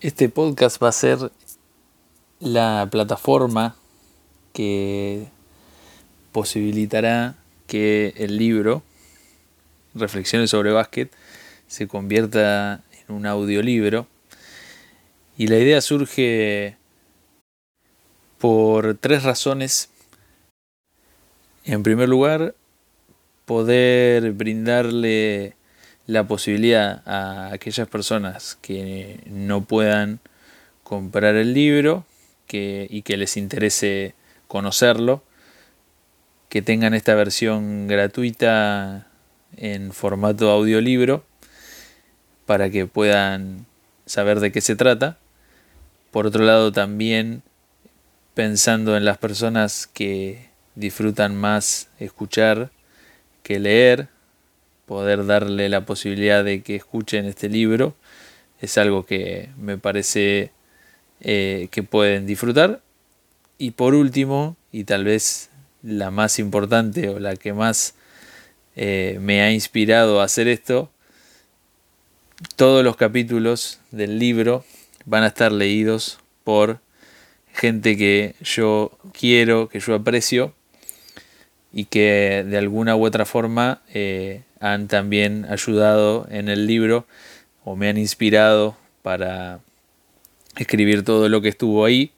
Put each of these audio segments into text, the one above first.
Este podcast va a ser la plataforma que posibilitará que el libro Reflexiones sobre básquet se convierta en un audiolibro. Y la idea surge por tres razones. En primer lugar, poder brindarle la posibilidad a aquellas personas que no puedan comprar el libro que, y que les interese conocerlo, que tengan esta versión gratuita en formato audiolibro para que puedan saber de qué se trata. Por otro lado, también pensando en las personas que disfrutan más escuchar que leer, poder darle la posibilidad de que escuchen este libro es algo que me parece eh, que pueden disfrutar. Y por último, y tal vez la más importante o la que más eh, me ha inspirado a hacer esto, todos los capítulos del libro van a estar leídos por gente que yo quiero, que yo aprecio y que de alguna u otra forma eh, han también ayudado en el libro o me han inspirado para escribir todo lo que estuvo ahí.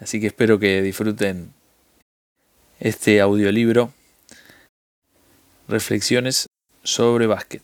Así que espero que disfruten este audiolibro. Reflexiones sobre básquet.